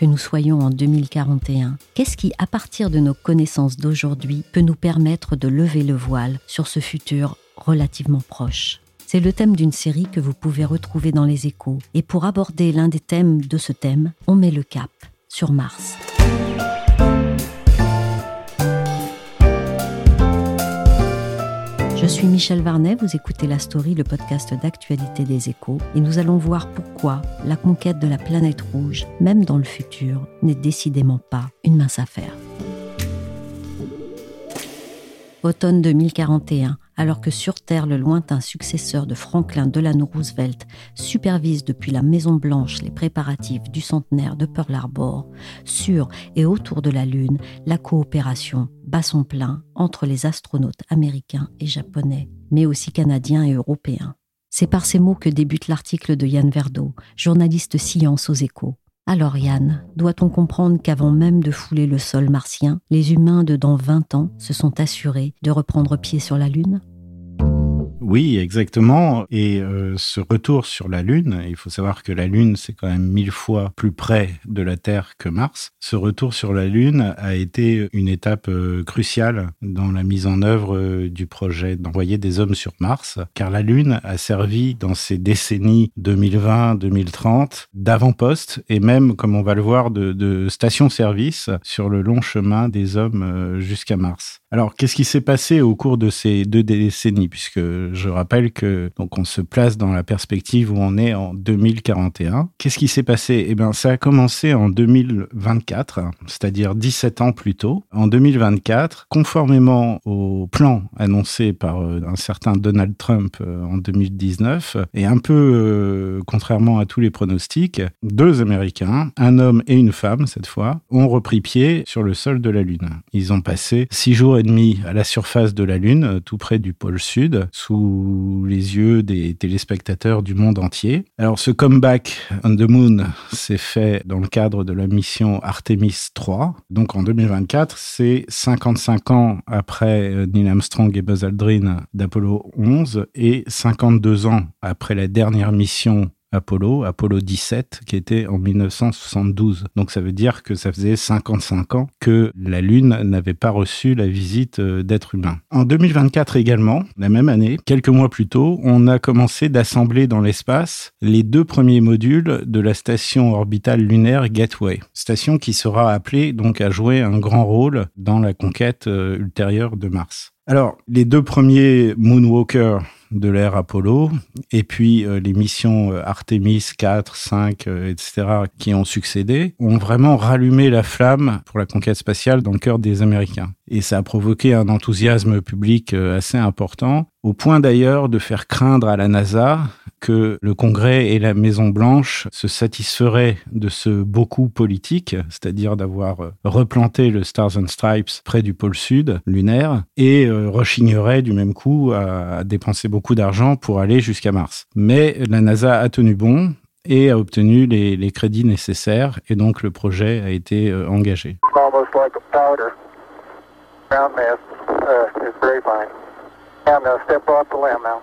que nous soyons en 2041, qu'est-ce qui, à partir de nos connaissances d'aujourd'hui, peut nous permettre de lever le voile sur ce futur relativement proche? C'est le thème d'une série que vous pouvez retrouver dans les échos. Et pour aborder l'un des thèmes de ce thème, on met le cap sur Mars. Je suis Michel Varnet, vous écoutez La Story, le podcast d'actualité des échos, et nous allons voir pourquoi la conquête de la planète rouge, même dans le futur, n'est décidément pas une mince affaire. Automne 2041, alors que sur Terre, le lointain successeur de Franklin Delano Roosevelt supervise depuis la Maison Blanche les préparatifs du centenaire de Pearl Harbor, sur et autour de la Lune, la coopération bat son plein entre les astronautes américains et japonais, mais aussi canadiens et européens. C'est par ces mots que débute l'article de Yann Verdeau, journaliste science aux échos. Alors Yann, doit-on comprendre qu'avant même de fouler le sol martien, les humains de dans 20 ans se sont assurés de reprendre pied sur la Lune? Oui, exactement. Et euh, ce retour sur la Lune, il faut savoir que la Lune, c'est quand même mille fois plus près de la Terre que Mars. Ce retour sur la Lune a été une étape euh, cruciale dans la mise en œuvre euh, du projet d'envoyer des hommes sur Mars, car la Lune a servi dans ces décennies 2020-2030 d'avant-poste et même, comme on va le voir, de, de station-service sur le long chemin des hommes jusqu'à Mars. Alors, qu'est-ce qui s'est passé au cours de ces deux décennies, puisque je rappelle que donc on se place dans la perspective où on est en 2041. Qu'est-ce qui s'est passé? Eh bien, ça a commencé en 2024, c'est-à-dire 17 ans plus tôt. En 2024, conformément au plan annoncé par euh, un certain Donald Trump euh, en 2019, et un peu euh, contrairement à tous les pronostics, deux Américains, un homme et une femme cette fois, ont repris pied sur le sol de la Lune. Ils ont passé six jours et demi à la surface de la Lune, tout près du pôle sud, sous les yeux des téléspectateurs du monde entier. Alors ce comeback on the moon s'est fait dans le cadre de la mission Artemis 3. Donc en 2024, c'est 55 ans après euh, Neil Armstrong et Buzz Aldrin d'Apollo 11 et 52 ans après la dernière mission Apollo, Apollo 17, qui était en 1972. Donc ça veut dire que ça faisait 55 ans que la Lune n'avait pas reçu la visite euh, d'êtres humains. En 2024 également, la même année, quelques mois plus tôt, on a commencé d'assembler dans l'espace les deux premiers modules de la station orbitale lunaire Gateway, station qui sera appelée donc à jouer un grand rôle dans la conquête euh, ultérieure de Mars. Alors, les deux premiers Moonwalker de l'ère Apollo, et puis euh, les missions euh, Artemis 4, 5, etc., qui ont succédé, ont vraiment rallumé la flamme pour la conquête spatiale dans le cœur des Américains. Et ça a provoqué un enthousiasme public euh, assez important, au point d'ailleurs de faire craindre à la NASA que le Congrès et la Maison Blanche se satisferaient de ce beaucoup politique, c'est-à-dire d'avoir replanté le Stars and Stripes près du pôle sud lunaire, et rechigneraient du même coup à dépenser beaucoup d'argent pour aller jusqu'à Mars. Mais la NASA a tenu bon, et a obtenu les, crédits nécessaires et donc le projet a été engagé. uh, limb now.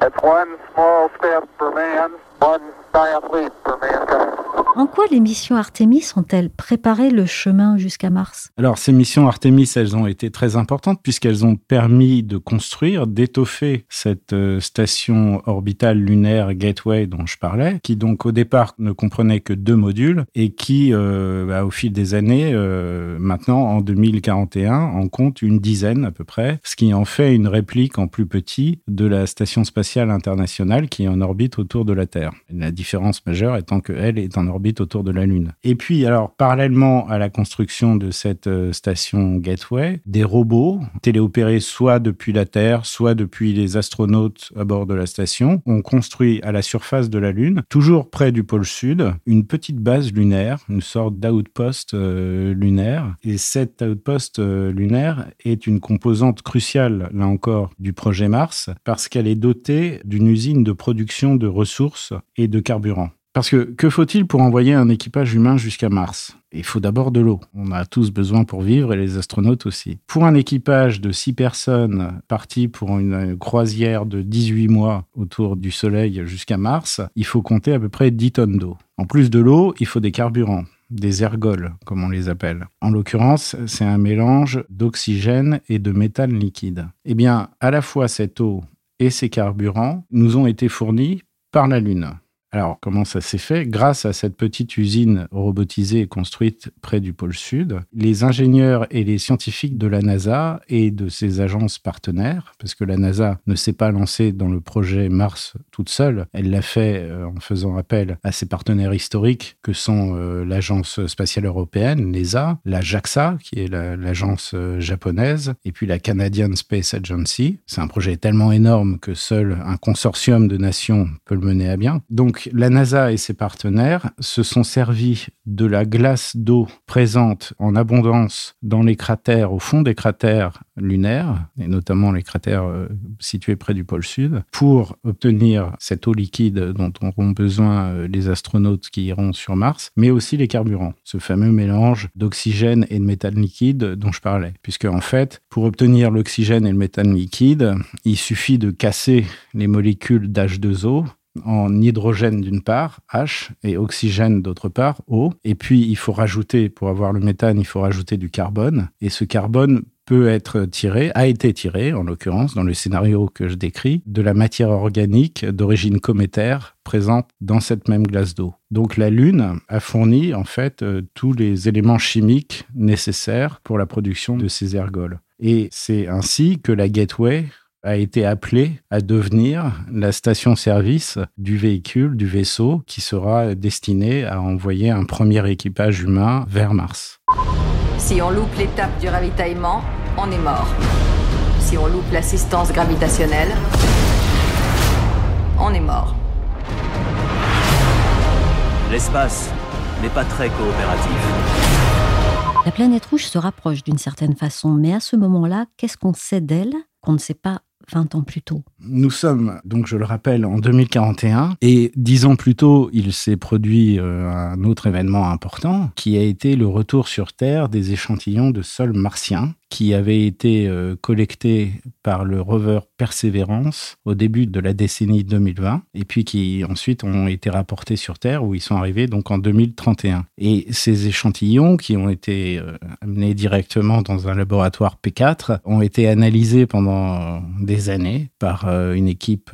That's one small step for man, one giant leap for mankind. En quoi les missions Artemis ont-elles préparé le chemin jusqu'à Mars? Alors, ces missions Artemis, elles ont été très importantes puisqu'elles ont permis de construire, d'étoffer cette euh, station orbitale lunaire Gateway dont je parlais, qui donc au départ ne comprenait que deux modules et qui, euh, bah, au fil des années, euh, maintenant en 2041, en compte une dizaine à peu près, ce qui en fait une réplique en plus petit de la station spatiale internationale qui est en orbite autour de la Terre. La différence majeure étant qu'elle est en orbite autour de la Lune. Et puis, alors, parallèlement à la construction de cette euh, station Gateway, des robots téléopérés soit depuis la Terre, soit depuis les astronautes à bord de la station, ont construit à la surface de la Lune, toujours près du pôle sud, une petite base lunaire, une sorte d'outpost euh, lunaire. Et cet outpost euh, lunaire est une composante cruciale, là encore, du projet Mars, parce qu'elle est dotée d'une usine de production de ressources et de carburant. Parce que que faut-il pour envoyer un équipage humain jusqu'à Mars? Il faut d'abord de l'eau. On a tous besoin pour vivre et les astronautes aussi. Pour un équipage de 6 personnes parti pour une croisière de 18 mois autour du Soleil jusqu'à Mars, il faut compter à peu près 10 tonnes d'eau. En plus de l'eau, il faut des carburants des ergols, comme on les appelle. En l'occurrence, c'est un mélange d'oxygène et de méthane liquide. Eh bien, à la fois cette eau et ces carburants nous ont été fournis par la Lune. Alors, comment ça s'est fait? Grâce à cette petite usine robotisée construite près du pôle Sud, les ingénieurs et les scientifiques de la NASA et de ses agences partenaires, parce que la NASA ne s'est pas lancée dans le projet Mars toute seule, elle l'a fait euh, en faisant appel à ses partenaires historiques que sont euh, l'Agence spatiale européenne, l'ESA, la JAXA, qui est l'agence euh, japonaise, et puis la Canadian Space Agency. C'est un projet tellement énorme que seul un consortium de nations peut le mener à bien. Donc, la NASA et ses partenaires se sont servis de la glace d'eau présente en abondance dans les cratères, au fond des cratères lunaires, et notamment les cratères euh, situés près du pôle sud, pour obtenir cette eau liquide dont auront besoin euh, les astronautes qui iront sur Mars, mais aussi les carburants, ce fameux mélange d'oxygène et de méthane liquide dont je parlais. Puisque en fait, pour obtenir l'oxygène et le méthane liquide, il suffit de casser les molécules d'H2O en hydrogène d'une part, H, et oxygène d'autre part, O. Et puis, il faut rajouter, pour avoir le méthane, il faut rajouter du carbone. Et ce carbone peut être tiré, a été tiré, en l'occurrence, dans le scénario que je décris, de la matière organique d'origine cométaire présente dans cette même glace d'eau. Donc la Lune a fourni, en fait, euh, tous les éléments chimiques nécessaires pour la production de ces ergols. Et c'est ainsi que la Gateway a été appelée à devenir la station-service du véhicule, du vaisseau, qui sera destiné à envoyer un premier équipage humain vers Mars. Si on loupe l'étape du ravitaillement, on est mort. Si on loupe l'assistance gravitationnelle, on est mort. L'espace n'est pas très coopératif. La planète rouge se rapproche d'une certaine façon, mais à ce moment-là, qu'est-ce qu'on sait d'elle qu'on ne sait pas 20 ans plus tôt. Nous sommes, donc je le rappelle, en 2041 et dix ans plus tôt, il s'est produit euh, un autre événement important qui a été le retour sur Terre des échantillons de sol martien qui avaient été euh, collectés par le rover Perseverance au début de la décennie 2020 et puis qui ensuite ont été rapportés sur Terre où ils sont arrivés donc en 2031. Et ces échantillons qui ont été euh, amenés directement dans un laboratoire P4 ont été analysés pendant des années par euh, une équipe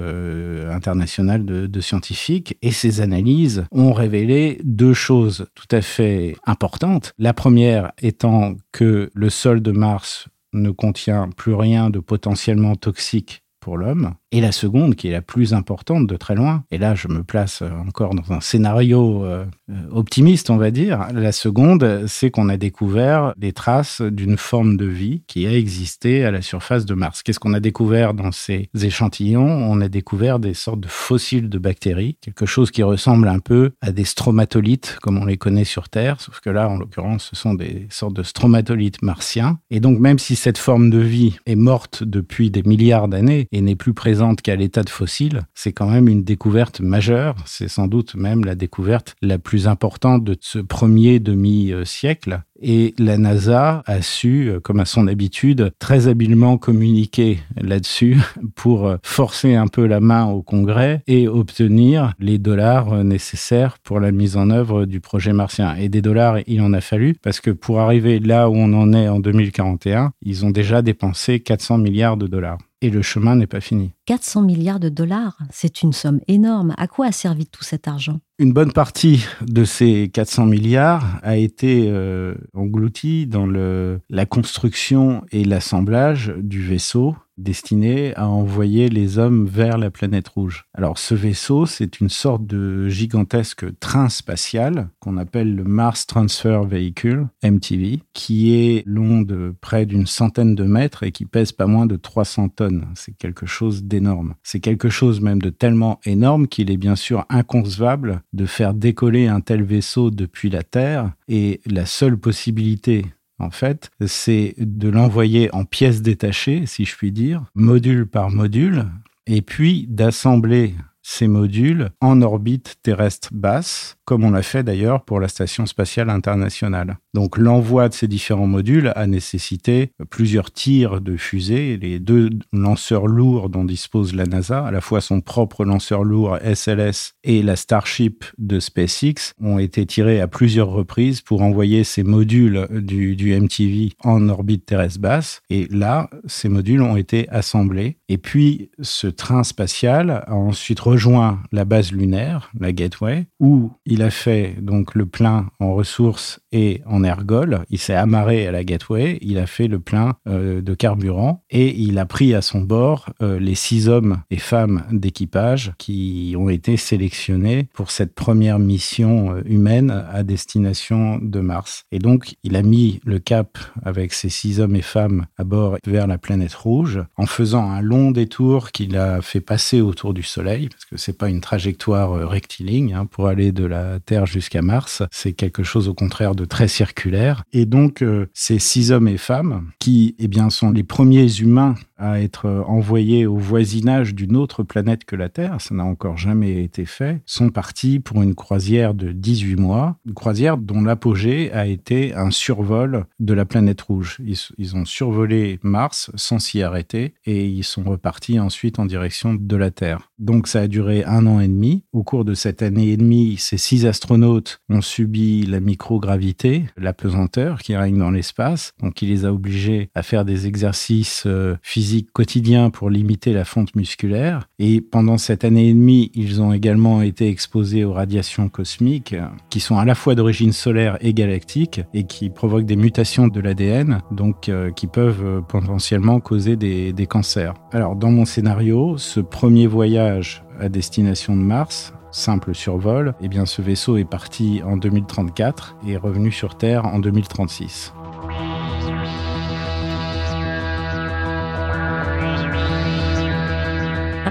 internationale de, de scientifiques et ces analyses ont révélé deux choses tout à fait importantes. La première étant que le sol de Mars ne contient plus rien de potentiellement toxique pour l'homme, et la seconde, qui est la plus importante de très loin, et là je me place euh, encore dans un scénario euh, euh, optimiste, on va dire, la seconde, c'est qu'on a découvert des traces d'une forme de vie qui a existé à la surface de Mars. Qu'est-ce qu'on a découvert dans ces échantillons? On a découvert des sortes de fossiles de bactéries, quelque chose qui ressemble un peu à des stromatolites, comme on les connaît sur Terre, sauf que là, en l'occurrence, ce sont des sortes de stromatolites martiens. Et donc, même si cette forme de vie est morte depuis des milliards d'années et n'est plus présente qu'à l'état de fossile, c'est quand même une découverte majeure. C'est sans doute même la découverte la plus importante de ce premier demi-siècle. Et la NASA a su, comme à son habitude, très habilement communiquer là-dessus pour forcer un peu la main au Congrès et obtenir les dollars nécessaires pour la mise en œuvre du projet martien. Et des dollars, il en a fallu parce que pour arriver là où on en est en 2041, ils ont déjà dépensé 400 milliards de dollars. Et le chemin n'est pas fini. 400 milliards de dollars, c'est une somme énorme. À quoi a servi tout cet argent? Une bonne partie de ces 400 milliards a été euh, engloutie dans le, la construction et l'assemblage du vaisseau destiné à envoyer les hommes vers la planète rouge. Alors ce vaisseau, c'est une sorte de gigantesque train spatial qu'on appelle le Mars Transfer Vehicle, MTV, qui est long de près d'une centaine de mètres et qui pèse pas moins de 300 tonnes. C'est quelque chose d'énorme. C'est quelque chose même de tellement énorme qu'il est bien sûr inconcevable de faire décoller un tel vaisseau depuis la Terre et la seule possibilité en fait, c'est de l'envoyer en pièces détachées, si je puis dire, module par module, et puis d'assembler ces modules en orbite terrestre basse, comme on l'a fait d'ailleurs pour la Station spatiale internationale. Donc l'envoi de ces différents modules a nécessité plusieurs tirs de fusées. Les deux lanceurs lourds dont dispose la NASA, à la fois son propre lanceur lourd SLS et la Starship de SpaceX, ont été tirés à plusieurs reprises pour envoyer ces modules du, MTV en orbite terrestre basse. Et là, ces modules ont été assemblés. Et puis ce train spatial a ensuite rejoint la base lunaire, la Gateway, où il a fait donc le plein en ressources et en ergol. Il s'est amarré à la Gateway, il a fait le plein euh, de carburant et il a pris à son bord euh, les six hommes et femmes d'équipage qui ont été sélectionnés pour cette première mission euh, humaine à destination de Mars. Et donc, il a mis le cap avec ces six hommes et femmes à bord vers la planète rouge en faisant un long détour qu'il a fait passer autour du Soleil, que c'est pas une trajectoire rectiligne hein, pour aller de la Terre jusqu'à Mars. C'est quelque chose au contraire de très circulaire. Et donc, euh, ces six hommes et femmes qui, eh bien, sont les premiers humains à être envoyés au voisinage d'une autre planète que la Terre, ça n'a encore jamais été fait, sont partis pour une croisière de 18 mois, une croisière dont l'apogée a été un survol de la planète rouge. Ils, ils ont survolé Mars sans s'y arrêter et ils sont repartis ensuite en direction de la Terre. Donc ça a duré un an et demi. Au cours de cette année et demie, ces six astronautes ont subi la microgravité, la pesanteur qui règne dans l'espace, donc il les a obligés à faire des exercices euh, physiques quotidien pour limiter la fonte musculaire. Et pendant cette année et demie, ils ont également été exposés aux radiations cosmiques qui sont à la fois d'origine solaire et galactique et qui provoquent des mutations de l'ADN, donc euh, qui peuvent euh, potentiellement causer des cancers. Alors dans mon scénario, ce premier voyage à destination de Mars, simple survol, eh bien ce vaisseau est parti en 2034 et est revenu sur Terre en 2036.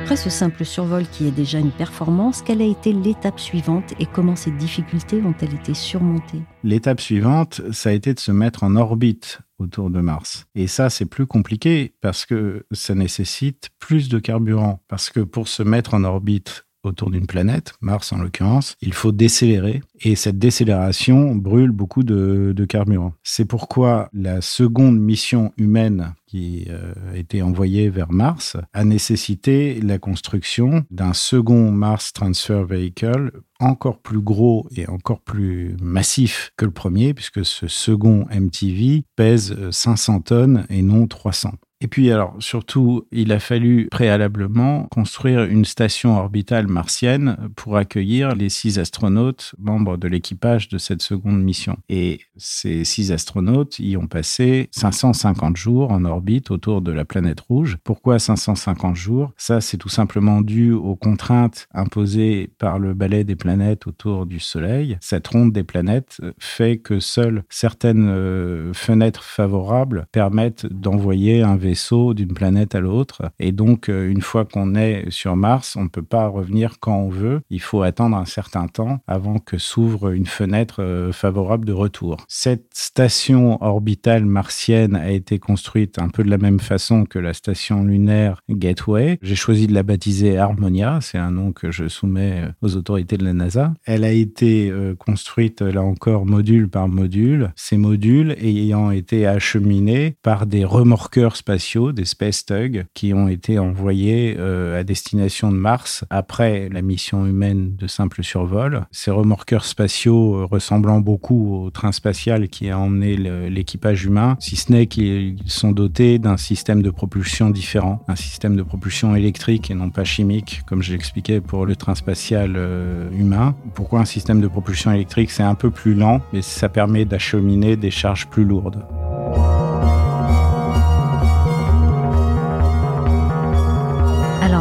Après ce simple survol qui est déjà une performance, quelle a été l'étape suivante et comment ces difficultés ont-elles été surmontées? L'étape suivante, ça a été de se mettre en orbite autour de Mars. Et ça, c'est plus compliqué parce que ça nécessite plus de carburant. Parce que pour se mettre en orbite autour d'une planète, Mars en l'occurrence, il faut décélérer. Et cette décélération brûle beaucoup de, carburant. C'est pourquoi la seconde mission humaine qui euh, a été envoyée vers Mars a nécessité la construction d'un second Mars Transfer Vehicle encore plus gros et encore plus massif que le premier, puisque ce second MTV pèse 500 tonnes et non 300. Et puis alors surtout, il a fallu préalablement construire une station orbitale martienne pour accueillir les six astronautes membres de l'équipage de cette seconde mission. Et ces six astronautes y ont passé 550 jours en orbite autour de la planète rouge. Pourquoi 550 jours? Ça, c'est tout simplement dû aux contraintes imposées par le balai des planètes autour du Soleil. Cette ronde des planètes fait que seules certaines euh, fenêtres favorables permettent d'envoyer un vaisseau d'une planète à l'autre. Et donc, euh, une fois qu'on est sur Mars, on ne peut pas revenir quand on veut. Il faut attendre un certain temps avant que s'ouvre une fenêtre euh, favorable de retour. Cette station orbitale martienne a été construite un peu de la même façon que la station lunaire Gateway. J'ai choisi de la baptiser Harmonia, c'est un nom que je soumets euh, aux autorités de la NASA. Elle a été construite, là encore, module par module. Ces modules ayant été acheminés par des remorqueurs spatiaux, des Space Tug, qui ont été envoyés à destination de Mars après la mission humaine de simple survol. Ces remorqueurs spatiaux euh, ressemblant beaucoup au train spatial qui a emmené l'équipage humain, si ce n'est qu'ils sont dotés d'un système de propulsion différent, un système de propulsion électrique et non pas chimique, comme je l'expliquais pour le train spatial euh, humain. Pourquoi un système de propulsion électrique C'est un peu plus lent, mais ça permet d'acheminer des charges plus lourdes.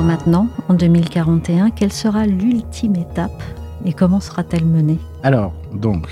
Maintenant, en 2041, quelle sera l'ultime étape et comment sera-t-elle menée? Alors, donc,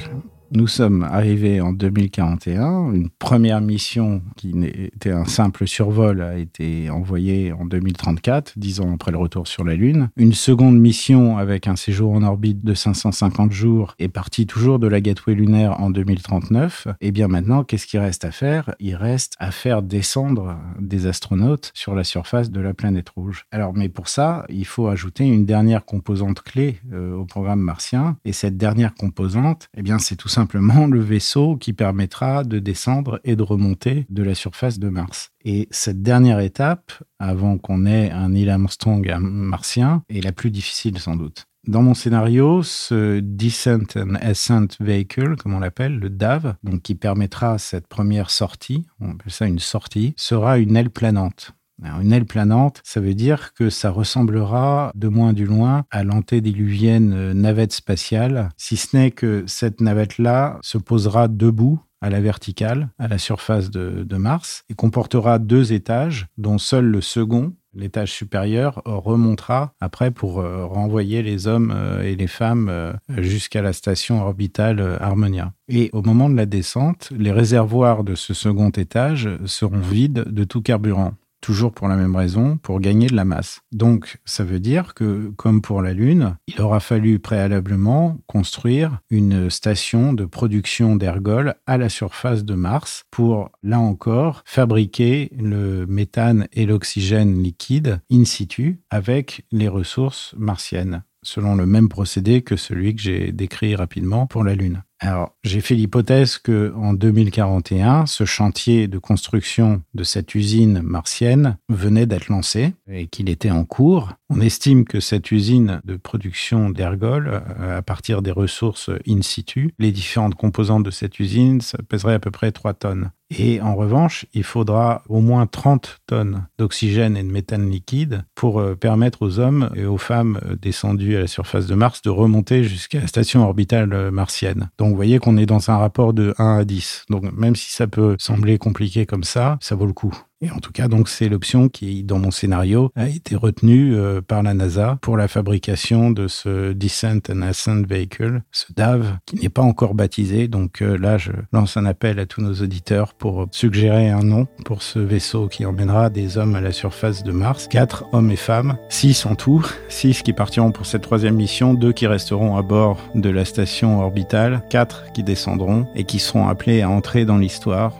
nous sommes arrivés en 2041. Une première mission qui était un simple survol a été envoyée en 2034, dix ans après le retour sur la Lune. Une seconde mission avec un séjour en orbite de 550 jours est partie toujours de la Gateway lunaire en 2039. Et bien maintenant, qu'est-ce qu'il reste à faire? Il reste à faire descendre des astronautes sur la surface de la planète rouge. Alors, mais pour ça, il faut ajouter une dernière composante clé euh, au programme martien. Et cette dernière composante, eh bien, c'est tout simplement simplement le vaisseau qui permettra de descendre et de remonter de la surface de Mars. Et cette dernière étape, avant qu'on ait un Neil Armstrong martien, est la plus difficile sans doute. Dans mon scénario, ce Descent and Ascent Vehicle, comme on l'appelle, le DAV, donc qui permettra cette première sortie, on appelle ça une sortie, sera une aile planante une aile planante, ça veut dire que ça ressemblera de moins du loin à l'antédiluvienne euh, navette spatiale, si ce n'est que cette navette-là se posera debout à la verticale, à la surface de, Mars, et comportera deux étages, dont seul le second, l'étage supérieur, remontera après pour euh, renvoyer les hommes euh, et les femmes jusqu'à la station orbitale Harmonia. Et au moment de la descente, les réservoirs de ce second étage seront vides de tout carburant toujours pour la même raison, pour gagner de la masse. Donc, ça veut dire que, comme pour la Lune, il aura fallu préalablement construire une station de production d'ergols à la surface de Mars pour, là encore, fabriquer le méthane et l'oxygène liquide in situ avec les ressources martiennes selon le même procédé que celui que j'ai décrit rapidement pour la Lune. Alors, j'ai fait l'hypothèse que en 2041, ce chantier de construction de cette usine martienne venait d'être lancé et qu'il était en cours. On estime que cette usine de production d'ergols, euh, à partir des ressources in situ, les différentes composantes de cette usine, ça pèserait à peu près 3 tonnes. Et en revanche, il faudra au moins 30 tonnes d'oxygène et de méthane liquide pour euh, permettre aux hommes et aux femmes euh, descendus à la surface de Mars de remonter jusqu'à la station orbitale martienne. Donc vous voyez qu'on est dans un rapport de 1 à 10. Donc même si ça peut sembler compliqué comme ça, ça vaut le coup. Et en tout cas, donc c'est l'option qui, dans mon scénario, a été retenue euh, par la NASA pour la fabrication de ce Descent and Ascent Vehicle, ce DAV, qui n'est pas encore baptisé. Donc euh, là, je lance un appel à tous nos auditeurs pour suggérer un nom pour ce vaisseau qui emmènera des hommes à la surface de Mars. Quatre hommes et femmes, six en tout, six qui partiront pour cette troisième mission, deux qui resteront à bord de la station orbitale, quatre qui descendront et qui seront appelés à entrer dans l'histoire.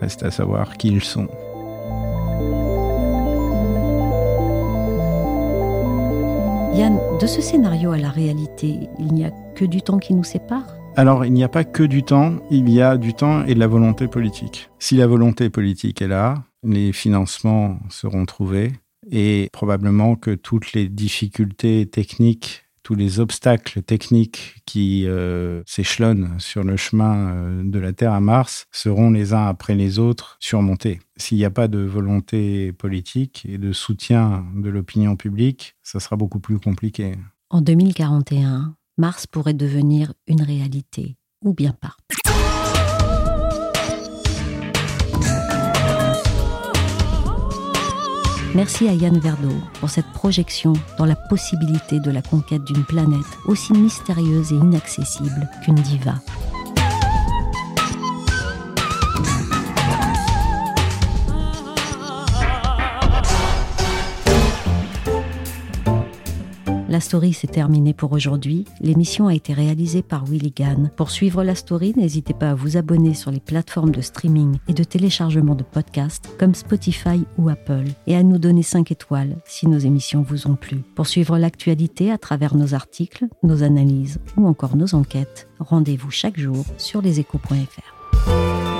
Reste à savoir qui ils sont. De ce scénario à la réalité, il n'y a que du temps qui nous sépare? Alors, il n'y a pas que du temps, il y a du temps et de la volonté politique. Si la volonté politique est là, les financements seront trouvés et probablement que toutes les difficultés techniques tous les obstacles techniques qui euh, s'échelonnent sur le chemin euh, de la Terre à Mars seront les uns après les autres surmontés. S'il n'y a pas de volonté politique et de soutien de l'opinion publique, ça sera beaucoup plus compliqué. En 2041, Mars pourrait devenir une réalité, ou bien pas. Merci à Yann Verdeau pour cette projection dans la possibilité de la conquête d'une planète aussi mystérieuse et inaccessible qu'une diva. La story s'est terminée pour aujourd'hui. L'émission a été réalisée par Willy. Pour suivre la story, n'hésitez pas à vous abonner sur les plateformes de streaming et de téléchargement de podcasts comme Spotify ou Apple et à nous donner 5 étoiles si nos émissions vous ont plu. Pour suivre l'actualité à travers nos articles, nos analyses ou encore nos enquêtes, rendez-vous chaque jour sur leséchos.fr.